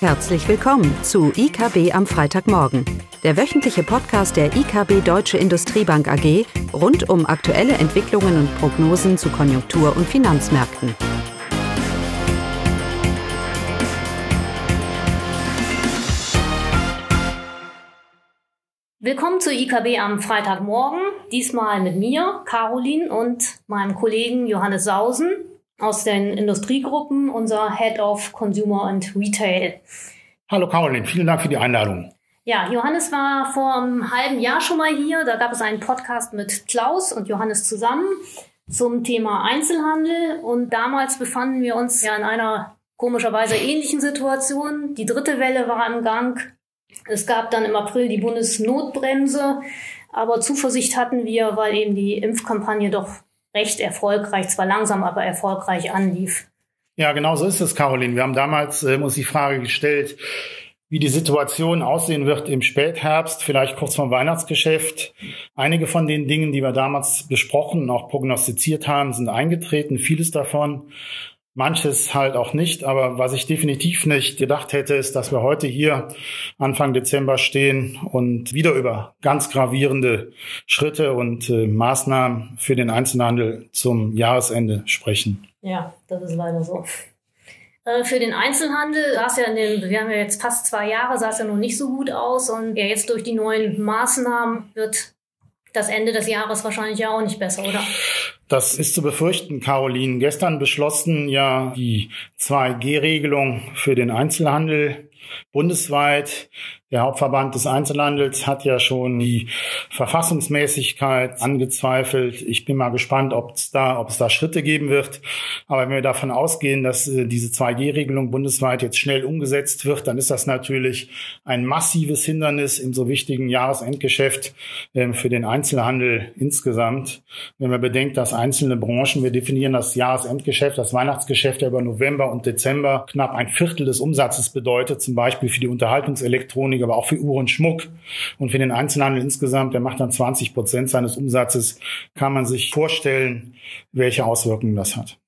Herzlich willkommen zu IKB am Freitagmorgen, der wöchentliche Podcast der IKB Deutsche Industriebank AG rund um aktuelle Entwicklungen und Prognosen zu Konjunktur- und Finanzmärkten. Willkommen zu IKB am Freitagmorgen. Diesmal mit mir, Caroline, und meinem Kollegen Johannes Sausen aus den Industriegruppen, unser Head of Consumer and Retail. Hallo Caroline, vielen Dank für die Einladung. Ja, Johannes war vor einem halben Jahr schon mal hier. Da gab es einen Podcast mit Klaus und Johannes zusammen zum Thema Einzelhandel. Und damals befanden wir uns ja in einer komischerweise ähnlichen Situation. Die dritte Welle war im Gang. Es gab dann im April die Bundesnotbremse. Aber Zuversicht hatten wir, weil eben die Impfkampagne doch recht erfolgreich, zwar langsam, aber erfolgreich anlief. Ja, genau so ist es, Caroline. Wir haben damals äh, uns die Frage gestellt, wie die Situation aussehen wird im Spätherbst, vielleicht kurz vor Weihnachtsgeschäft. Einige von den Dingen, die wir damals besprochen und auch prognostiziert haben, sind eingetreten, vieles davon. Manches halt auch nicht, aber was ich definitiv nicht gedacht hätte, ist, dass wir heute hier Anfang Dezember stehen und wieder über ganz gravierende Schritte und äh, Maßnahmen für den Einzelhandel zum Jahresende sprechen. Ja, das ist leider so. Äh, für den Einzelhandel sah es ja in den, wir haben ja jetzt fast zwei Jahre, sah es ja noch nicht so gut aus und ja, jetzt durch die neuen Maßnahmen wird das Ende des Jahres wahrscheinlich ja auch nicht besser, oder? Das ist zu befürchten, Caroline. Gestern beschlossen ja die 2G-Regelung für den Einzelhandel bundesweit. Der Hauptverband des Einzelhandels hat ja schon die Verfassungsmäßigkeit angezweifelt. Ich bin mal gespannt, ob es da, ob es da Schritte geben wird. Aber wenn wir davon ausgehen, dass äh, diese 2G-Regelung bundesweit jetzt schnell umgesetzt wird, dann ist das natürlich ein massives Hindernis im so wichtigen Jahresendgeschäft äh, für den Einzelhandel insgesamt. Wenn man bedenkt, dass einzelne Branchen, wir definieren das Jahresendgeschäft, das Weihnachtsgeschäft ja über November und Dezember knapp ein Viertel des Umsatzes bedeutet, zum Beispiel für die Unterhaltungselektronik Elektronik, aber auch für Uhr und Schmuck. Und für den Einzelhandel insgesamt, der macht dann 20 Prozent seines Umsatzes, kann man sich vorstellen, welche Auswirkungen das hat.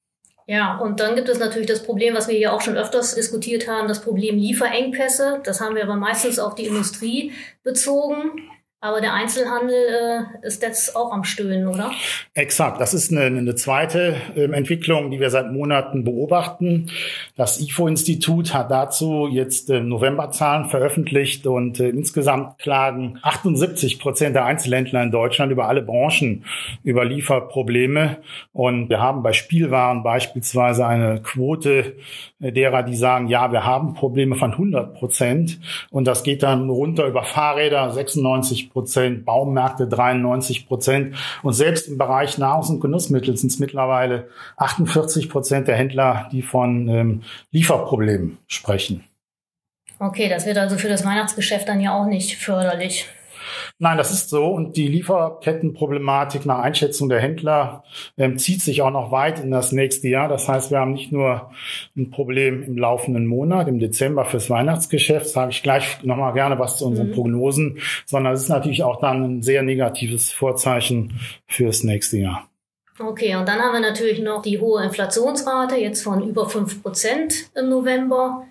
Ja, und dann gibt es natürlich das Problem, was wir hier auch schon öfters diskutiert haben, das Problem Lieferengpässe. Das haben wir aber meistens auf die Industrie bezogen. Aber der Einzelhandel äh, ist jetzt auch am Stöhnen, oder? Exakt. Das ist eine, eine zweite äh, Entwicklung, die wir seit Monaten beobachten. Das IFO-Institut hat dazu jetzt äh, Novemberzahlen veröffentlicht und äh, insgesamt klagen 78 Prozent der Einzelhändler in Deutschland über alle Branchen über Lieferprobleme. Und wir haben bei Spielwaren beispielsweise eine Quote äh, derer, die sagen, ja, wir haben Probleme von 100 Prozent. Und das geht dann runter über Fahrräder 96 Prozent, Baumärkte 93 Prozent und selbst im Bereich Nahrungs- und Genussmittel sind es mittlerweile 48 Prozent der Händler, die von ähm, Lieferproblemen sprechen. Okay, das wird also für das Weihnachtsgeschäft dann ja auch nicht förderlich. Nein, das ist so. Und die Lieferkettenproblematik nach Einschätzung der Händler ähm, zieht sich auch noch weit in das nächste Jahr. Das heißt, wir haben nicht nur ein Problem im laufenden Monat, im Dezember fürs Weihnachtsgeschäft, sage ich gleich nochmal gerne was zu unseren mhm. Prognosen, sondern es ist natürlich auch dann ein sehr negatives Vorzeichen fürs nächste Jahr. Okay, und dann haben wir natürlich noch die hohe Inflationsrate, jetzt von über fünf Prozent im November.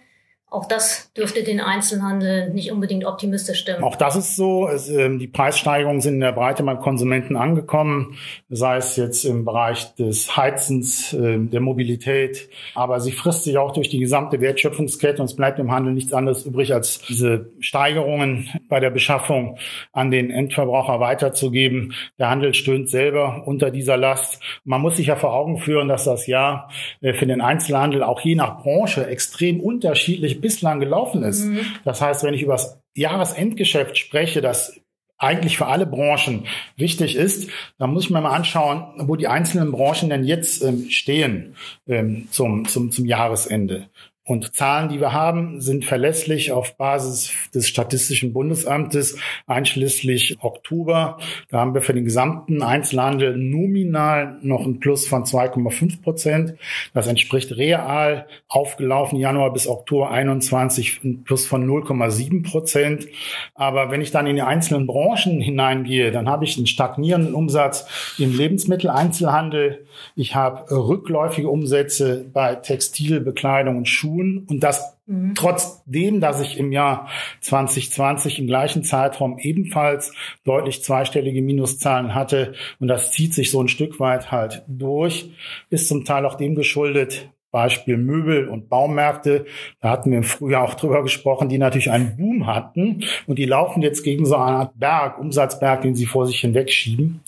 Auch das dürfte den Einzelhandel nicht unbedingt optimistisch stimmen. Auch das ist so. Es, äh, die Preissteigerungen sind in der Breite beim Konsumenten angekommen, sei es jetzt im Bereich des Heizens, äh, der Mobilität. Aber sie frisst sich auch durch die gesamte Wertschöpfungskette und es bleibt im Handel nichts anderes übrig, als diese Steigerungen bei der Beschaffung an den Endverbraucher weiterzugeben. Der Handel stöhnt selber unter dieser Last. Man muss sich ja vor Augen führen, dass das Jahr äh, für den Einzelhandel auch je nach Branche extrem unterschiedlich bislang gelaufen ist. Mhm. Das heißt, wenn ich über das Jahresendgeschäft spreche, das eigentlich für alle Branchen wichtig ist, dann muss ich mir mal anschauen, wo die einzelnen Branchen denn jetzt ähm, stehen ähm, zum, zum, zum Jahresende. Und Zahlen, die wir haben, sind verlässlich auf Basis des Statistischen Bundesamtes einschließlich Oktober. Da haben wir für den gesamten Einzelhandel nominal noch ein Plus von 2,5 Prozent. Das entspricht real aufgelaufen Januar bis Oktober 21 ein Plus von 0,7 Prozent. Aber wenn ich dann in die einzelnen Branchen hineingehe, dann habe ich einen stagnierenden Umsatz im Lebensmitteleinzelhandel. Ich habe rückläufige Umsätze bei Textil, Bekleidung und Schuhen tun und das mhm. trotzdem, dass ich im Jahr 2020 im gleichen Zeitraum ebenfalls deutlich zweistellige Minuszahlen hatte und das zieht sich so ein Stück weit halt durch, ist zum Teil auch dem geschuldet, Beispiel Möbel und Baumärkte. Da hatten wir im Frühjahr auch drüber gesprochen, die natürlich einen Boom hatten und die laufen jetzt gegen so eine Art Berg, Umsatzberg, den sie vor sich hinwegschieben.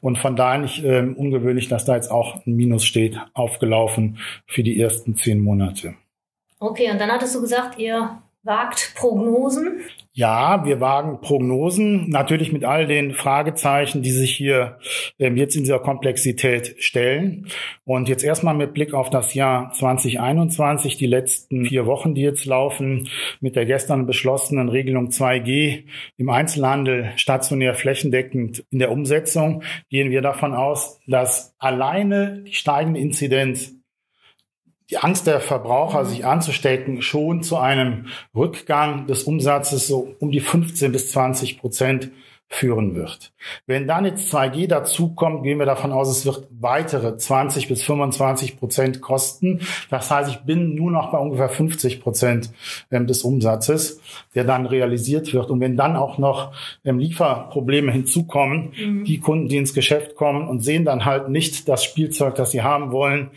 Und von daher nicht äh, ungewöhnlich, dass da jetzt auch ein Minus steht, aufgelaufen für die ersten zehn Monate. Okay, und dann hattest du gesagt, ihr wagt Prognosen? Ja, wir wagen Prognosen, natürlich mit all den Fragezeichen, die sich hier ähm, jetzt in dieser Komplexität stellen. Und jetzt erstmal mit Blick auf das Jahr 2021, die letzten vier Wochen, die jetzt laufen, mit der gestern beschlossenen Regelung 2G im Einzelhandel stationär flächendeckend in der Umsetzung, gehen wir davon aus, dass alleine die steigende Inzidenz die Angst der Verbraucher, mhm. sich anzustecken, schon zu einem Rückgang des Umsatzes so um die 15 bis 20 Prozent führen wird. Wenn dann jetzt 2G dazukommt, gehen wir davon aus, es wird weitere 20 bis 25 Prozent kosten. Das heißt, ich bin nur noch bei ungefähr 50 Prozent ähm, des Umsatzes, der dann realisiert wird. Und wenn dann auch noch ähm, Lieferprobleme hinzukommen, mhm. die Kunden, die ins Geschäft kommen und sehen dann halt nicht das Spielzeug, das sie haben wollen,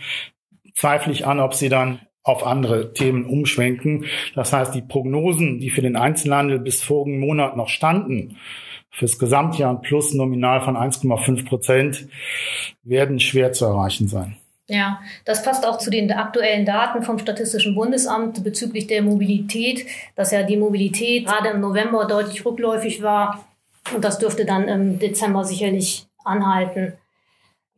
zweifle ich an, ob sie dann auf andere Themen umschwenken. Das heißt, die Prognosen, die für den Einzelhandel bis vorigen Monat noch standen, fürs Gesamtjahr ein Plus nominal von 1,5 Prozent, werden schwer zu erreichen sein. Ja, das passt auch zu den aktuellen Daten vom Statistischen Bundesamt bezüglich der Mobilität, dass ja die Mobilität gerade im November deutlich rückläufig war und das dürfte dann im Dezember sicherlich anhalten.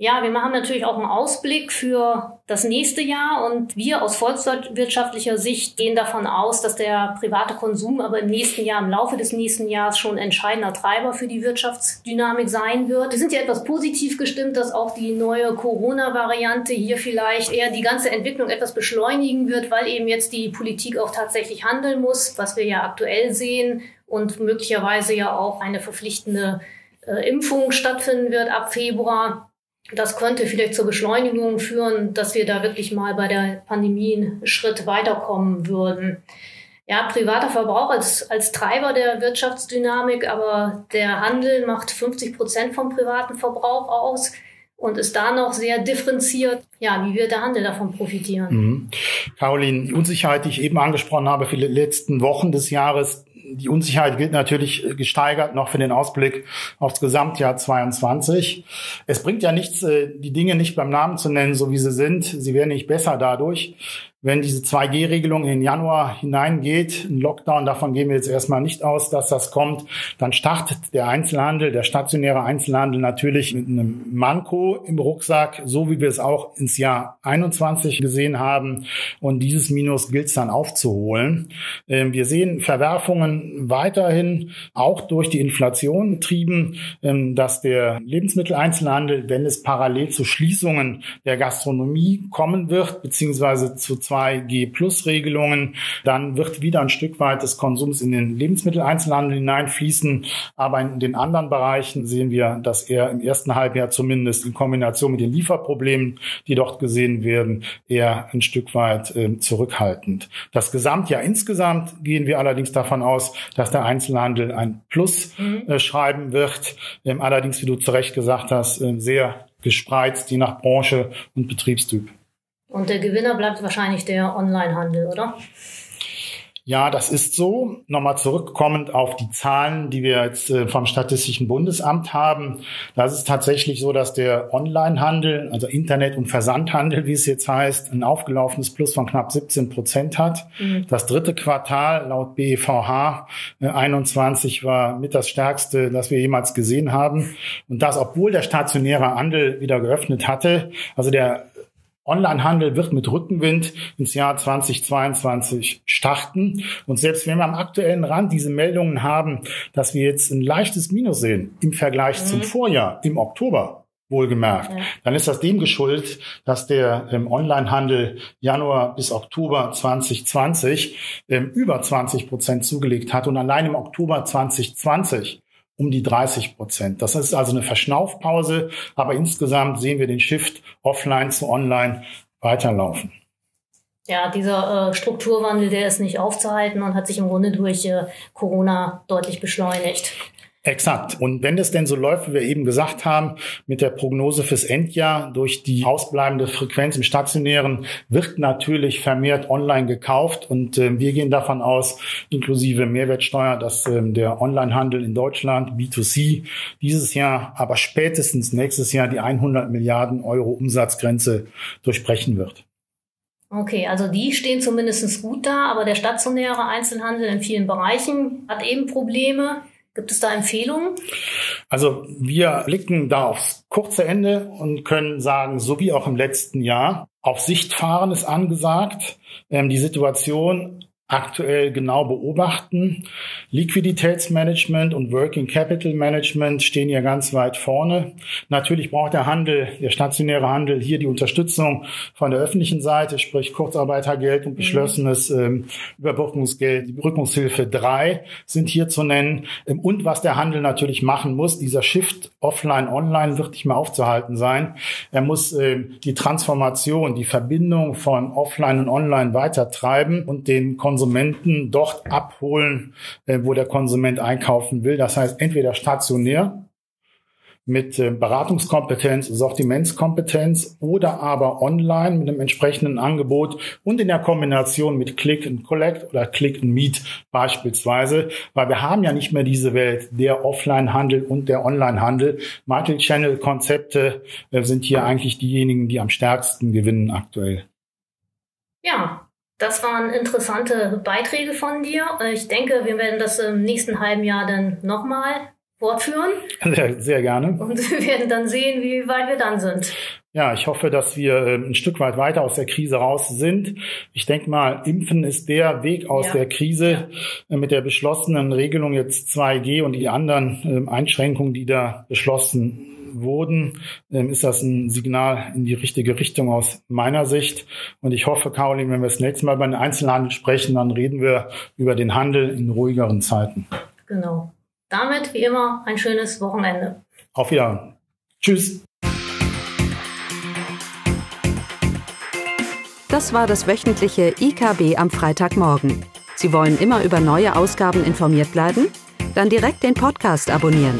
Ja, wir machen natürlich auch einen Ausblick für das nächste Jahr und wir aus volkswirtschaftlicher Sicht gehen davon aus, dass der private Konsum aber im nächsten Jahr, im Laufe des nächsten Jahres schon entscheidender Treiber für die Wirtschaftsdynamik sein wird. Wir sind ja etwas positiv gestimmt, dass auch die neue Corona-Variante hier vielleicht eher die ganze Entwicklung etwas beschleunigen wird, weil eben jetzt die Politik auch tatsächlich handeln muss, was wir ja aktuell sehen und möglicherweise ja auch eine verpflichtende äh, Impfung stattfinden wird ab Februar. Das könnte vielleicht zur Beschleunigung führen, dass wir da wirklich mal bei der Pandemie einen Schritt weiterkommen würden. Ja, privater Verbrauch als, als Treiber der Wirtschaftsdynamik, aber der Handel macht 50 Prozent vom privaten Verbrauch aus und ist da noch sehr differenziert. Ja, wie wird der Handel davon profitieren? Mhm. Caroline, die Unsicherheit, die ich eben angesprochen habe für die letzten Wochen des Jahres, die Unsicherheit gilt natürlich gesteigert noch für den Ausblick aufs Gesamtjahr 22. Es bringt ja nichts, äh, die Dinge nicht beim Namen zu nennen, so wie sie sind. Sie werden nicht besser dadurch wenn diese 2G-Regelung in Januar hineingeht, ein Lockdown, davon gehen wir jetzt erstmal nicht aus, dass das kommt, dann startet der Einzelhandel, der stationäre Einzelhandel natürlich mit einem Manko im Rucksack, so wie wir es auch ins Jahr 21 gesehen haben. Und dieses Minus gilt es dann aufzuholen. Ähm, wir sehen Verwerfungen weiterhin auch durch die Inflation getrieben, ähm, dass der Lebensmitteleinzelhandel, wenn es parallel zu Schließungen der Gastronomie kommen wird, beziehungsweise zu 2G-Plus-Regelungen. Dann wird wieder ein Stück weit des Konsums in den Lebensmitteleinzelhandel hineinfließen. Aber in den anderen Bereichen sehen wir, dass er im ersten Halbjahr zumindest in Kombination mit den Lieferproblemen, die dort gesehen werden, eher ein Stück weit äh, zurückhaltend. Das Gesamtjahr insgesamt gehen wir allerdings davon aus, dass der Einzelhandel ein Plus mhm. äh, schreiben wird. Ähm, allerdings, wie du zu Recht gesagt hast, äh, sehr gespreizt, je nach Branche und Betriebstyp. Und der Gewinner bleibt wahrscheinlich der Onlinehandel, oder? Ja, das ist so. Nochmal zurückkommend auf die Zahlen, die wir jetzt äh, vom Statistischen Bundesamt haben. Da ist es tatsächlich so, dass der Onlinehandel, also Internet- und Versandhandel, wie es jetzt heißt, ein aufgelaufenes Plus von knapp 17 Prozent hat. Mhm. Das dritte Quartal laut BEVH 21 war mit das stärkste, das wir jemals gesehen haben. Und das, obwohl der stationäre Handel wieder geöffnet hatte. Also der Onlinehandel wird mit Rückenwind ins Jahr 2022 starten. Und selbst wenn wir am aktuellen Rand diese Meldungen haben, dass wir jetzt ein leichtes Minus sehen im Vergleich mhm. zum Vorjahr, im Oktober, wohlgemerkt, ja. dann ist das dem geschuldet, dass der ähm, Onlinehandel Januar bis Oktober 2020 ähm, über 20 Prozent zugelegt hat und allein im Oktober 2020 um die 30 Prozent. Das ist also eine Verschnaufpause, aber insgesamt sehen wir den Shift offline zu online weiterlaufen. Ja, dieser äh, Strukturwandel, der ist nicht aufzuhalten und hat sich im Grunde durch äh, Corona deutlich beschleunigt. Exakt. Und wenn es denn so läuft, wie wir eben gesagt haben, mit der Prognose fürs Endjahr durch die ausbleibende Frequenz im Stationären wird natürlich vermehrt online gekauft. Und äh, wir gehen davon aus, inklusive Mehrwertsteuer, dass äh, der Onlinehandel in Deutschland, B2C, dieses Jahr, aber spätestens nächstes Jahr die 100 Milliarden Euro Umsatzgrenze durchbrechen wird. Okay, also die stehen zumindest gut da, aber der stationäre Einzelhandel in vielen Bereichen hat eben Probleme. Gibt es da Empfehlungen? Also wir blicken da aufs kurze Ende und können sagen, so wie auch im letzten Jahr, auf Sicht fahren ist angesagt. Ähm, die Situation aktuell genau beobachten. Liquiditätsmanagement und Working Capital Management stehen hier ganz weit vorne. Natürlich braucht der Handel, der stationäre Handel hier die Unterstützung von der öffentlichen Seite, sprich Kurzarbeitergeld und mhm. beschlossenes ähm, Überbrückungsgeld, die Überbrückungshilfe 3 sind hier zu nennen. Ähm, und was der Handel natürlich machen muss, dieser Shift offline, online wird nicht mehr aufzuhalten sein. Er muss ähm, die Transformation, die Verbindung von offline und online weiter treiben und den Konsumenten Konsumenten dort abholen, äh, wo der Konsument einkaufen will. Das heißt, entweder stationär mit äh, Beratungskompetenz, Sortimentskompetenz oder aber online mit einem entsprechenden Angebot und in der Kombination mit Click and Collect oder Click and Meet beispielsweise, weil wir haben ja nicht mehr diese Welt der Offline-Handel und der Online-Handel. Multi-Channel-Konzepte äh, sind hier eigentlich diejenigen, die am stärksten gewinnen aktuell. Ja, das waren interessante Beiträge von dir. Ich denke, wir werden das im nächsten halben Jahr dann nochmal fortführen. Sehr, sehr gerne. Und wir werden dann sehen, wie weit wir dann sind. Ja, ich hoffe, dass wir ähm, ein Stück weit weiter aus der Krise raus sind. Ich denke mal, Impfen ist der Weg aus ja. der Krise äh, mit der beschlossenen Regelung jetzt 2G und die anderen ähm, Einschränkungen, die da beschlossen wurden, ähm, ist das ein Signal in die richtige Richtung aus meiner Sicht. Und ich hoffe, Caroline, wenn wir das nächste Mal über den Einzelhandel sprechen, dann reden wir über den Handel in ruhigeren Zeiten. Genau. Damit wie immer ein schönes Wochenende. Auf Wiedersehen. Tschüss. Das war das wöchentliche IKB am Freitagmorgen. Sie wollen immer über neue Ausgaben informiert bleiben? Dann direkt den Podcast abonnieren